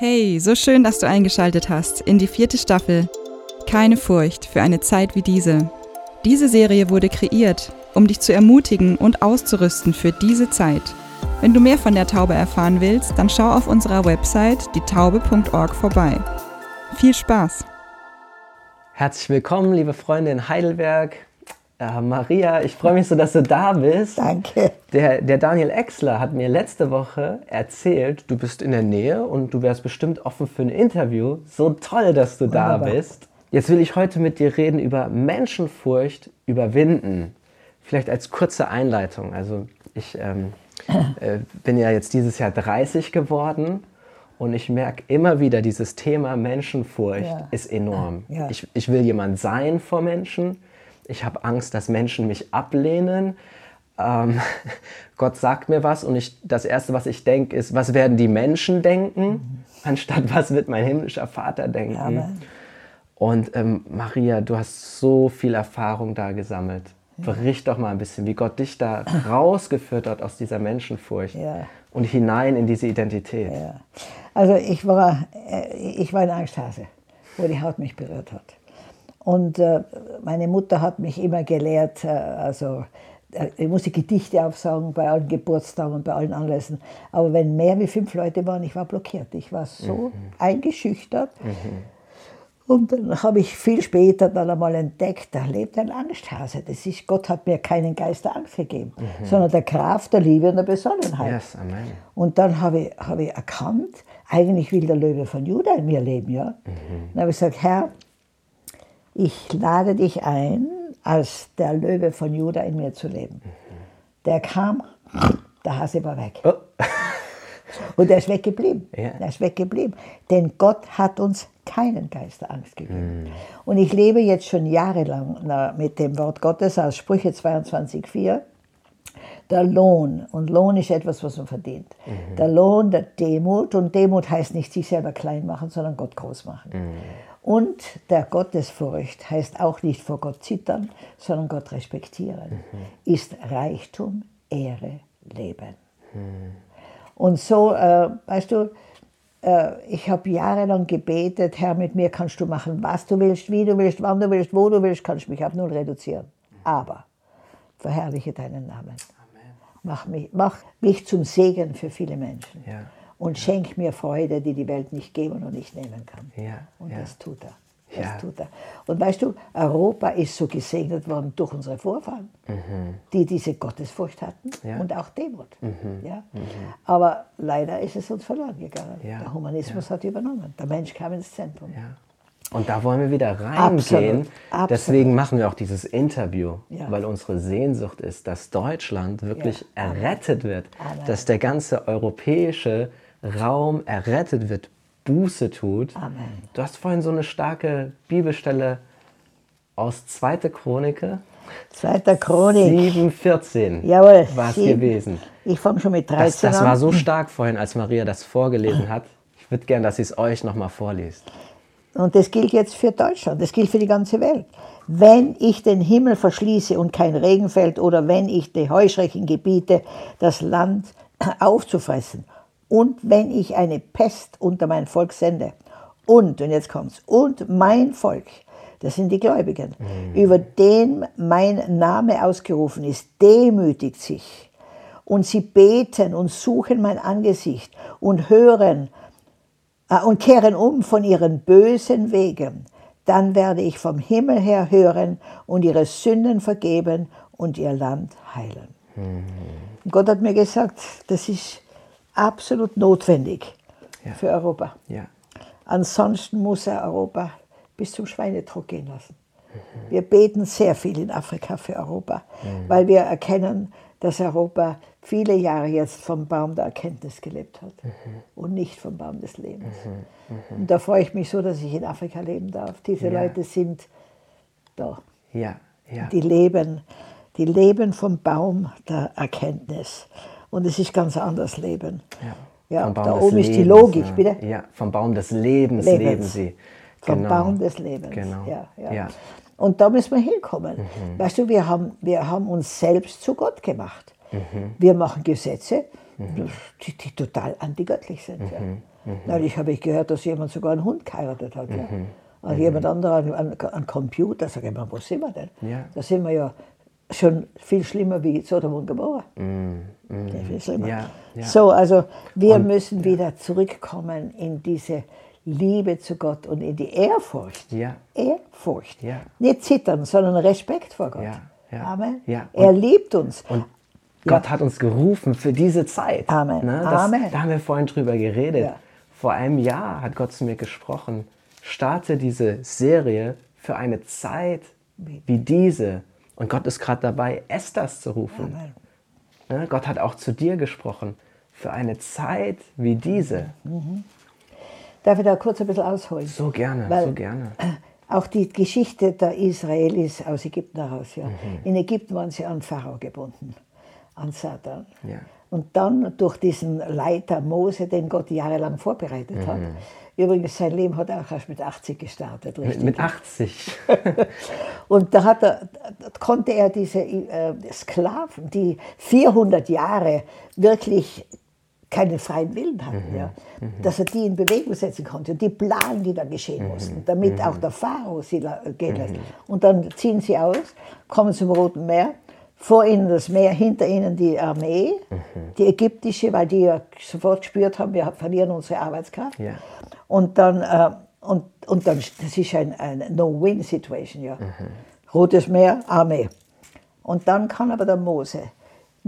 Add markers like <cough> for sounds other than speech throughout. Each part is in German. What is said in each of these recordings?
Hey, so schön, dass du eingeschaltet hast in die vierte Staffel. Keine Furcht für eine Zeit wie diese. Diese Serie wurde kreiert, um dich zu ermutigen und auszurüsten für diese Zeit. Wenn du mehr von der Taube erfahren willst, dann schau auf unserer Website dietaube.org vorbei. Viel Spaß! Herzlich willkommen, liebe Freunde in Heidelberg. Äh, Maria, ich freue mich so, dass du da bist. Danke. Der, der Daniel Exler hat mir letzte Woche erzählt, du bist in der Nähe und du wärst bestimmt offen für ein Interview. So toll, dass du Wunderbar. da bist. Jetzt will ich heute mit dir reden über Menschenfurcht überwinden. Vielleicht als kurze Einleitung. Also ich ähm, <laughs> äh, bin ja jetzt dieses Jahr 30 geworden und ich merke immer wieder, dieses Thema Menschenfurcht ja. ist enorm. Ja. Ich, ich will jemand sein vor Menschen ich habe Angst, dass Menschen mich ablehnen. Ähm, <laughs> Gott sagt mir was und ich, das Erste, was ich denke, ist, was werden die Menschen denken, mhm. anstatt <laughs> was wird mein himmlischer Vater denken. Ja, und ähm, Maria, du hast so viel Erfahrung da gesammelt. Bericht doch mal ein bisschen, wie Gott dich da <clears throat> rausgeführt hat aus dieser Menschenfurcht ja. und hinein in diese Identität. Ja. Also ich war, äh, ich war ein Angsthase, wo die Haut mich berührt hat. Und äh, meine Mutter hat mich immer gelehrt, äh, also äh, ich musste Gedichte aufsagen bei allen Geburtstagen und bei allen Anlässen. Aber wenn mehr wie fünf Leute waren, ich war blockiert. Ich war so mhm. eingeschüchtert. Mhm. Und dann habe ich viel später dann einmal entdeckt, da lebt ein Angsthase. Das ist, Gott hat mir keinen Geist der Angst gegeben, mhm. sondern der Kraft, der Liebe und der Besonnenheit. Yes, amen. Und dann habe ich, habe ich erkannt, eigentlich will der Löwe von Juda in mir leben. Ja? Mhm. Dann habe ich gesagt, Herr, ich lade dich ein, als der Löwe von Juda in mir zu leben. Der kam, der Hase war weg. Oh. Und er ist weggeblieben. Ja. Er ist weggeblieben. Denn Gott hat uns keinen Geist der Angst gegeben. Mm. Und ich lebe jetzt schon jahrelang mit dem Wort Gottes aus Sprüche 22,4. Der Lohn, und Lohn ist etwas, was man verdient. Mhm. Der Lohn der Demut, und Demut heißt nicht sich selber klein machen, sondern Gott groß machen. Mhm. Und der Gottesfurcht heißt auch nicht vor Gott zittern, sondern Gott respektieren, mhm. ist Reichtum, Ehre, Leben. Mhm. Und so, äh, weißt du, äh, ich habe jahrelang gebetet, Herr, mit mir kannst du machen, was du willst, wie du willst, wann du willst, wo du willst, kannst du mich auf null reduzieren. Aber verherrliche deinen Namen. Amen. Mach mich, mach mich zum Segen für viele Menschen. Ja und schenk mir Freude, die die Welt nicht geben und nicht nehmen kann. Ja, und ja. das tut er. Das ja. tut er. Und weißt du, Europa ist so gesegnet worden durch unsere Vorfahren, mhm. die diese Gottesfurcht hatten ja. und auch Demut. Mhm. Ja? Mhm. Aber leider ist es uns verloren gegangen. Ja. Der Humanismus hat übernommen. Der Mensch kam ins Zentrum. Und da wollen wir wieder reingehen. Absolut. Deswegen machen wir auch dieses Interview, weil unsere Sehnsucht ist, dass Deutschland wirklich errettet wird, Amen. dass der ganze europäische Raum errettet wird, Buße tut. Amen. Du hast vorhin so eine starke Bibelstelle aus 2. Chronike. 2. Chronik. 7,14 Jawohl. War es gewesen. Ich fange schon mit 13 das, das an. war so stark vorhin, als Maria das vorgelesen hat. Ich würde gerne, dass sie es euch nochmal vorliest. Und das gilt jetzt für Deutschland, das gilt für die ganze Welt. Wenn ich den Himmel verschließe und kein Regen fällt oder wenn ich die Heuschrecken gebiete, das Land aufzufressen und wenn ich eine Pest unter mein Volk sende und, und jetzt kommt's, und mein Volk, das sind die Gläubigen, mhm. über den mein Name ausgerufen ist, demütigt sich und sie beten und suchen mein Angesicht und hören äh, und kehren um von ihren bösen Wegen, dann werde ich vom Himmel her hören und ihre Sünden vergeben und ihr Land heilen. Mhm. Gott hat mir gesagt, das ist absolut notwendig ja. für Europa. Ja. Ansonsten muss er Europa bis zum Schweinedruck gehen lassen. Mhm. Wir beten sehr viel in Afrika für Europa, mhm. weil wir erkennen, dass Europa viele Jahre jetzt vom Baum der Erkenntnis gelebt hat mhm. und nicht vom Baum des Lebens. Mhm. Mhm. Und da freue ich mich so, dass ich in Afrika leben darf. Diese ja. Leute sind da. Ja. Ja. Die leben, die leben vom Baum der Erkenntnis. Und es ist ganz anders Leben. Ja. Ja, da oben Lebens, ist die Logik, ja. bitte. Ja, vom Baum des Lebens, Lebens. leben sie. Vom genau. Baum des Lebens. Genau. Ja, ja. Und da müssen wir hinkommen. Mhm. Weißt du, wir haben, wir haben uns selbst zu Gott gemacht. Mhm. Wir machen Gesetze, mhm. die, die, total antigöttlich sind. Ja. Mhm. Neulich habe ich gehört, dass jemand sogar einen Hund geheiratet hat. Ja. Also jemand anderer an, an, an Computer. Sag ich mal, wo sind wir denn? Ja. Da sind wir ja schon viel schlimmer wie Sodom und Gomorra. Sehr viel schlimmer. Ja, ja. So, also wir müssen wieder zurückkommen in diese Liebe zu Gott und in die Ehrfurcht. Ja. Ehrfurcht. Ja. Nicht zittern, sondern Respekt vor Gott. Ja, Amen. ja. Er Und- liebt uns. Und Gott hat uns gerufen für diese Zeit. Amen. Ne? Das, Amen. Da haben wir vorhin drüber geredet. Vor einem Jahr hat Gott zu mir gesprochen. Starte diese Serie für eine Zeit wie diese. Und Gott ist gerade dabei, Esthers zu rufen. Ne? Gott hat auch zu dir gesprochen. Für eine Zeit wie diese. Darf ich da kurz ein bisschen ausholen? So gerne, Weil- so gerne. <clears throat> Auch die Geschichte der Israelis aus Ägypten heraus. Ja. Mhm. In Ägypten waren sie an Pharao gebunden, an Satan. Ja. Und dann durch diesen Leiter Mose, den Gott jahrelang vorbereitet hat. Übrigens, sein Leben hat auch erst mit 80 gestartet. Mhm. Mit, Richtig. mit 80. <laughs> Und da, er, da konnte er diese äh, Sklaven, die 400 Jahre wirklich keinen freien Willen hatten, ja, dass er die in Bewegung setzen konnte. Und die Plagen, die da geschehen mussten, damit auch der Pharao sie gehen lässt. Und dann ziehen sie aus, kommen zum Roten Meer, vor ihnen das Meer, hinter ihnen die Armee, die ägyptische, weil die ja sofort gespürt haben, wir verlieren unsere Arbeitskraft. Ja. Und dann, äh, und, und dann, das ist ein, eine No-Win-Situation, ja. Rotes Meer, Armee. Und dann kann aber der Mose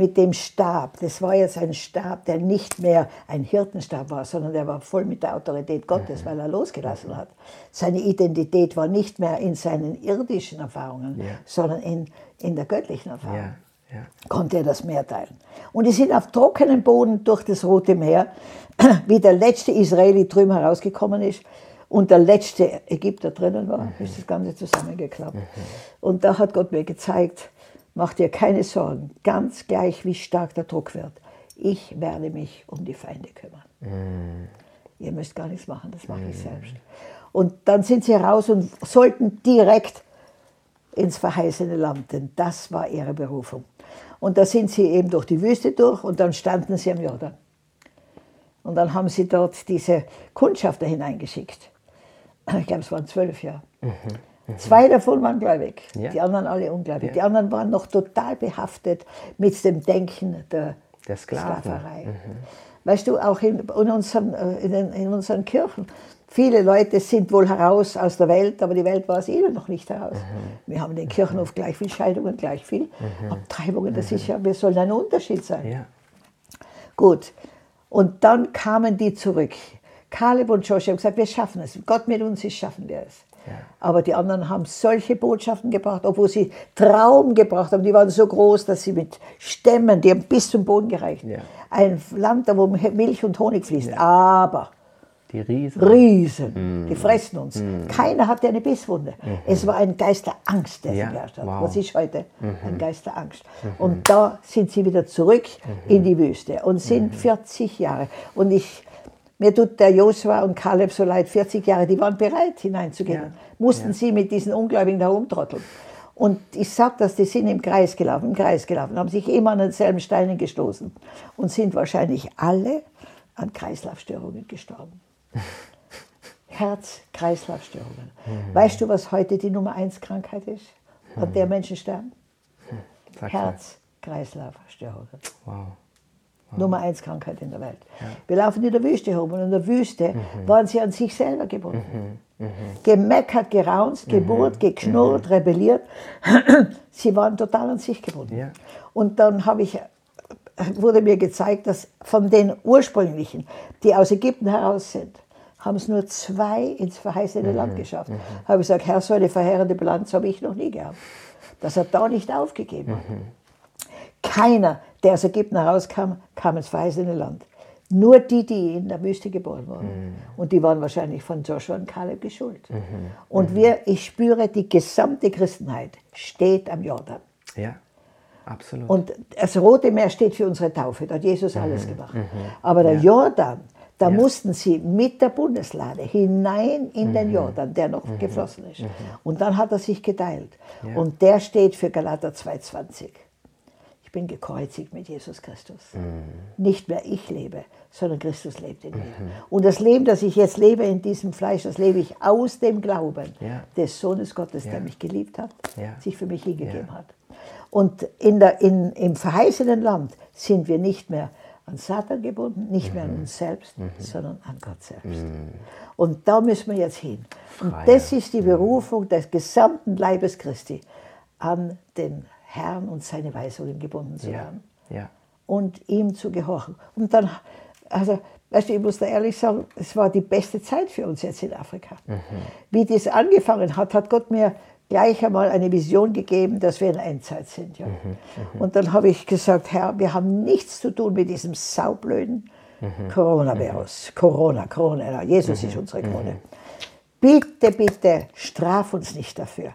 mit dem Stab, das war jetzt ein Stab, der nicht mehr ein Hirtenstab war, sondern der war voll mit der Autorität Gottes, weil er losgelassen hat. Seine Identität war nicht mehr in seinen irdischen Erfahrungen, Ja. sondern in, in der göttlichen Erfahrung Ja, ja. konnte er das Meer teilen. Und die sind auf trockenem Boden durch das Rote Meer, <clears throat> wie der letzte Israeli drüben herausgekommen ist und der letzte Ägypter drinnen war, ist das Ganze zusammengeklappt. Und da hat Gott mir gezeigt, mach dir keine Sorgen, ganz gleich wie stark der Druck wird. Ich werde mich um die Feinde kümmern. Ihr müsst gar nichts machen, das mache ich selbst. Und dann sind sie raus und sollten direkt ins verheißene Land, denn das war ihre Berufung. Und da sind sie eben durch die Wüste durch und dann standen sie am Jordan. Und dann haben sie dort diese Kundschafter hineingeschickt. Ich glaube, es waren zwölf Jahre. Zwei davon waren gläubig, Ja. die anderen alle ungläubig. Ja. Die anderen waren noch total behaftet mit dem Denken der, Der. Sklaverei. Weißt du, auch in, in, unseren, äh, in, den, in unseren Kirchen, viele Leute sind wohl heraus aus der Welt, aber die Welt war es ihnen noch nicht heraus. Wir haben in den Kirchenhof gleich viel Scheidungen, gleich viel Abtreibungen. Das ist ja, wir sollen ein Unterschied sein. Ja. Gut. Und dann kamen die zurück. Kaleb und Joshua haben gesagt, wir schaffen es. Gott mit uns ist, schaffen wir es. Aber die anderen haben solche Botschaften gebracht, obwohl sie Traum gebracht haben. Die waren so groß, dass sie mit Stämmen, die haben bis zum Boden gereicht. Ja. Ein Land, da wo Milch und Honig fließt. Aber Die Riesen. Riesen, die fressen uns. Keiner hatte eine Bisswunde. Es war ein Geist der Angst, der Ja, sie geherrscht hat. wow. Was ist heute? Ein Geist der Angst. Und da sind sie wieder zurück in die Wüste und sind 40 Jahre. Und ich, mir tut der Josua und Kaleb so leid, 40 Jahre, die waren bereit hineinzugehen. Ja, Mussten sie mit diesen Ungläubigen da rumtrotteln. Und ich sag das, die sind im Kreis gelaufen, im Kreis gelaufen, haben sich immer an denselben Steinen gestoßen und sind wahrscheinlich alle an Kreislaufstörungen gestorben. <laughs> Herz-Kreislaufstörungen. Weißt du, was heute die Nummer eins Krankheit ist, an der Menschen sterben? Mal. Herz-Kreislaufstörungen. Wow. Nummer eins Krankheit in der Welt. Wir laufen in der Wüste herum und in der Wüste Mhm. waren sie an sich selber gebunden. Gemeckert, geraunzt, Mhm. geburt, geknurrt, rebelliert. <clears throat> sie waren total an sich gebunden. Ja. Und dann habe ich, wurde mir gezeigt, dass von den ursprünglichen, die aus Ägypten heraus sind, haben es nur zwei ins Mhm. verheißene Land geschafft. Habe ich gesagt, Herr, so eine verheerende Bilanz habe ich noch nie gehabt. Das hat da nicht aufgegeben. Keiner, der aus Ägypten herauskam, kam ins verheißene Land. Nur die, die in der Wüste geboren wurden. Und die waren wahrscheinlich von Joshua und Kaleb geschult. Und wir, ich spüre, die gesamte Christenheit steht am Jordan. Ja, absolut. Und das Rote Meer steht für unsere Taufe, da hat Jesus alles gemacht. Aber der Jordan, da mussten sie mit der Bundeslade hinein in den Jordan, der noch geflossen ist. Und dann hat er sich geteilt. Und der steht für Galater 2,20. Ich bin gekreuzigt mit Jesus Christus. Mhm. Nicht mehr ich lebe, sondern Christus lebt in mir. Mhm. Und das Leben, das ich jetzt lebe in diesem Fleisch, das lebe ich aus dem Glauben ja. des Sohnes Gottes, ja. der mich geliebt hat, ja. sich für mich hingegeben hat. Und in der, in, im verheißenen Land sind wir nicht mehr an Satan gebunden, nicht mhm. mehr an mhm. uns selbst, mhm. sondern an Gott selbst. Mhm. Und da müssen wir jetzt hin. Und Freier. das ist die Berufung des gesamten Leibes Christi, an den Herrn und seine Weisungen gebunden zu werden. Ja. Ja. Und ihm zu gehorchen. Und dann, also, weißt du, ich muss da ehrlich sagen, es war die beste Zeit für uns jetzt in Afrika. Mhm. Wie das angefangen hat, hat Gott mir gleich einmal eine Vision gegeben, dass wir in Endzeit sind. Ja. Mhm, mhm. Und dann habe ich gesagt, Herr, wir haben nichts zu tun mit diesem saublöden mhm. Coronavirus. Corona, Corona, Jesus ist unsere Krone. Bitte, bitte, straf uns nicht dafür.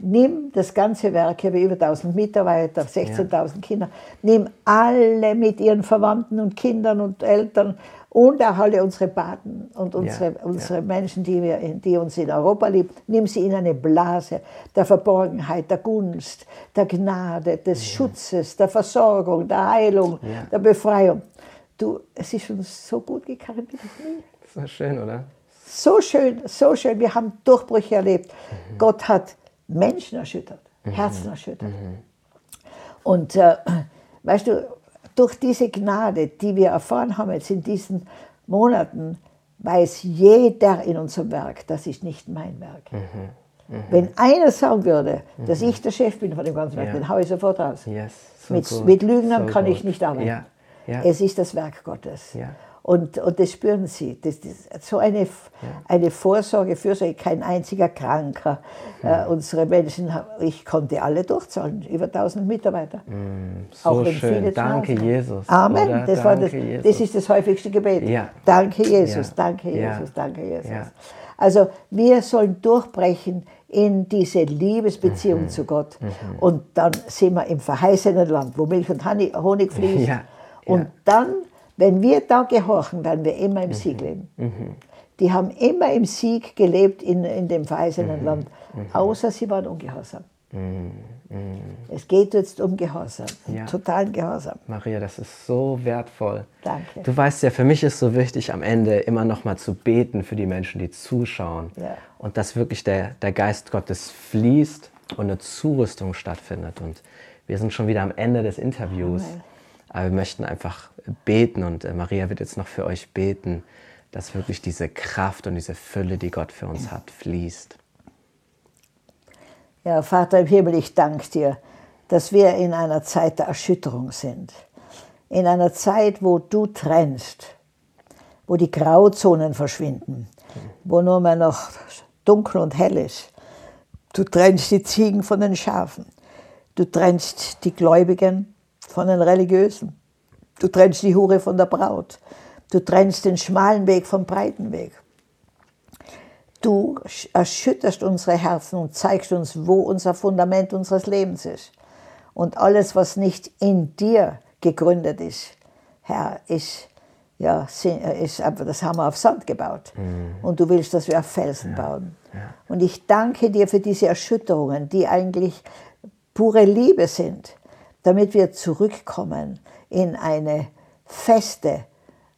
Nimm das ganze Werk, ich habe über 1000 Mitarbeiter, 16.000 ja. Kinder, nimm alle mit ihren Verwandten und Kindern und Eltern und auch alle unsere Paten und unsere, ja, unsere. Menschen, die, wir, die uns in Europa lieben, nimm sie in eine Blase der Verborgenheit, der Gunst, der Gnade, des ja. Schutzes, der Versorgung, der Heilung, der Befreiung. Du, es ist uns so gut gegangen wie noch nie. So schön, oder? So schön, so schön. Wir haben Durchbrüche erlebt. Mhm. Gott hat Menschen erschüttert, mhm. Herzen erschüttert. Mhm. Und äh, weißt du, durch diese Gnade, die wir erfahren haben jetzt in diesen Monaten, weiß jeder in unserem Werk, das ist nicht mein Werk. Mhm. Mhm. Wenn einer sagen würde, dass mhm. ich der Chef bin von dem ganzen Werk, ja. dann haue ich sofort raus. Yes, so mit, mit Lügnern so kann gut. ich nicht arbeiten. Ja. Ja. Es ist das Werk Gottes. Und, und das spüren sie. Das, das, so eine, ja. eine Vorsorge, Fürsorge, kein einziger Kranker. Ja. Äh, unsere Menschen, ich konnte alle durchzahlen, über 1000 Mitarbeiter. Mm, so Auch wenn schön. Viele danke Jesus. Amen. Das, danke das, Jesus. das ist das häufigste Gebet. Ja. Danke Jesus, danke Jesus, danke Jesus. Also wir sollen durchbrechen in diese Liebesbeziehung mhm. zu Gott. Mhm. Und dann sind wir im verheißenen Land, wo Milch und Honig fließt. Und dann wenn wir da gehorchen, werden wir immer im mhm. Sieg leben. Mhm. Die haben immer im Sieg gelebt in, in dem verheißenen mhm. Land, mhm. außer sie waren ungehorsam. Mhm. Mhm. Es geht jetzt um Gehorsam, um ja. totalen Gehorsam. Maria, das ist so wertvoll. Danke. Du weißt ja, für mich ist so wichtig, am Ende immer noch mal zu beten für die Menschen, die zuschauen. Ja. Und dass wirklich der, der Geist Gottes fließt und eine Zurüstung stattfindet. Und wir sind schon wieder am Ende des Interviews. Amen. Aber wir möchten einfach beten und äh, Maria wird jetzt noch für euch beten, dass wirklich diese Kraft und diese Fülle, die Gott für uns hat, fließt. Ja, Vater im Himmel, ich danke dir, dass wir in einer Zeit der Erschütterung sind. In einer Zeit, wo du trennst, wo die Grauzonen verschwinden, wo nur mehr noch dunkel und hell ist. Du trennst die Ziegen von den Schafen. Du trennst die Gläubigen von den Religiösen. Du trennst die Hure von der Braut. Du trennst den schmalen Weg vom breiten Weg. Du erschütterst unsere Herzen und zeigst uns, wo unser Fundament unseres Lebens ist. Und alles, was nicht in dir gegründet ist, Herr, ist, ja, ist einfach, das haben wir auf Sand gebaut. Mhm. Und du willst, dass wir auf Felsen ja. bauen. Ja. Und ich danke dir für diese Erschütterungen, die eigentlich pure Liebe sind damit wir zurückkommen in eine feste,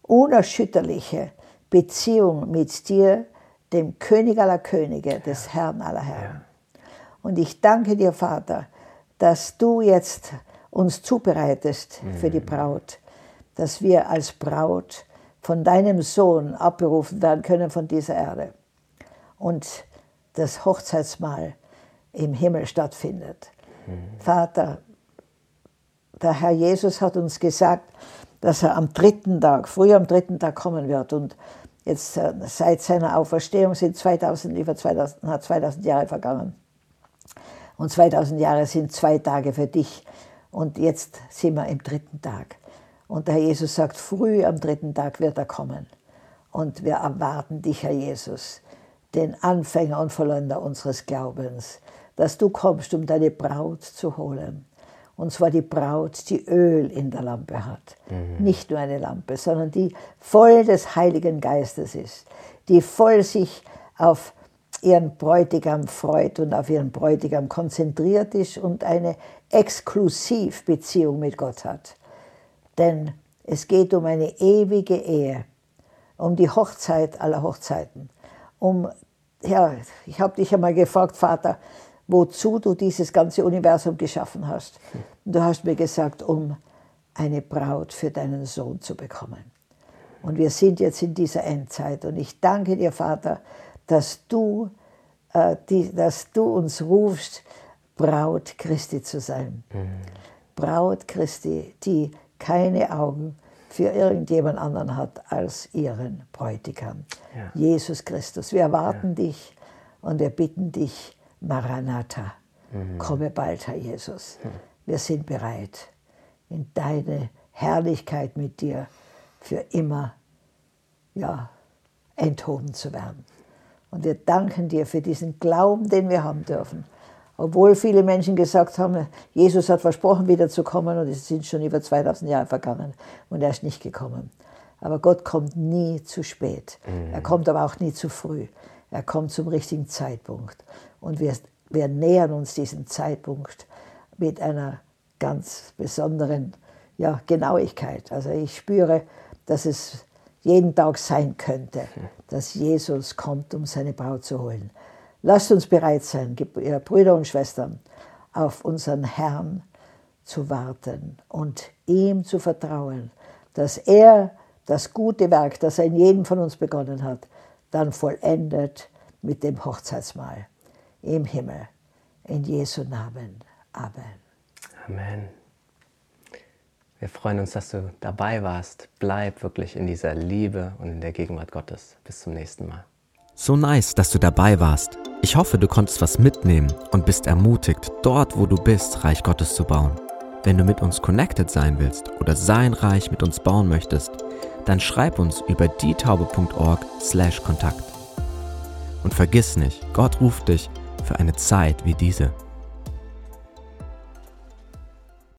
unerschütterliche Beziehung mit dir, dem König aller Könige, des Herrn aller Herren. Und ich danke dir, Vater, dass du jetzt uns zubereitest für die mhm. Braut, dass wir als Braut von deinem Sohn abberufen werden können von dieser Erde und das Hochzeitsmahl im Himmel stattfindet. Mhm. Vater, der Herr Jesus hat uns gesagt, dass er am dritten Tag, früh am dritten Tag kommen wird. Und jetzt äh, seit seiner Auferstehung sind 2000, über 2000, 2000 Jahre vergangen. Und 2000 Jahre sind zwei Tage für dich. Und jetzt sind wir im dritten Tag. Und der Herr Jesus sagt, früh am dritten Tag wird er kommen. Und wir erwarten dich, Herr Jesus, den Anfänger und Vollender unseres Glaubens, dass du kommst, um deine Braut zu holen. Und zwar die Braut, die Öl in der Lampe hat. Mhm. Nicht nur eine Lampe, sondern die voll des Heiligen Geistes ist. Die voll sich auf ihren Bräutigam freut und auf ihren Bräutigam konzentriert ist und eine Exklusivbeziehung mit Gott hat. Denn es geht um eine ewige Ehe, um die Hochzeit aller Hochzeiten. Um, ja, ich habe dich einmal gefragt, Vater, wozu du dieses ganze Universum geschaffen hast. Und du hast mir gesagt, um eine Braut für deinen Sohn zu bekommen. Und wir sind jetzt in dieser Endzeit. Und ich danke dir, Vater, dass du, äh, die, dass du uns rufst, Braut Christi zu sein. Mhm. Braut Christi, die keine Augen für irgendjemand anderen hat als ihren Bräutigam, ja. Jesus Christus. Wir erwarten ja. dich und wir bitten dich, Maranatha, mhm. komme bald, Herr Jesus. Mhm. Wir sind bereit, in deine Herrlichkeit mit dir für immer ja, enthoben zu werden. Und wir danken dir für diesen Glauben, den wir haben dürfen. Obwohl viele Menschen gesagt haben, Jesus hat versprochen, wiederzukommen und es sind schon über 2000 Jahre vergangen und er ist nicht gekommen. Aber Gott kommt nie zu spät. Mhm. Er kommt aber auch nie zu früh. Er kommt zum richtigen Zeitpunkt. Und wir, wir nähern uns diesem Zeitpunkt mit einer ganz besonderen ja, Genauigkeit. Also ich spüre, dass es jeden Tag sein könnte, dass Jesus kommt, um seine Braut zu holen. Lasst uns bereit sein, Brüder und Schwestern, auf unseren Herrn zu warten und ihm zu vertrauen, dass er das gute Werk, das er in jedem von uns begonnen hat, dann vollendet mit dem Hochzeitsmahl im Himmel. In Jesu Namen. Amen. Amen. Wir freuen uns, dass du dabei warst. Bleib wirklich in dieser Liebe und in der Gegenwart Gottes. Bis zum nächsten Mal. So nice, dass du dabei warst. Ich hoffe, du konntest was mitnehmen und bist ermutigt, dort, wo du bist, Reich Gottes zu bauen. Wenn du mit uns connected sein willst oder sein Reich mit uns bauen möchtest, dann schreib uns über dietaube.org/kontakt. Und vergiss nicht, Gott ruft dich für eine Zeit wie diese.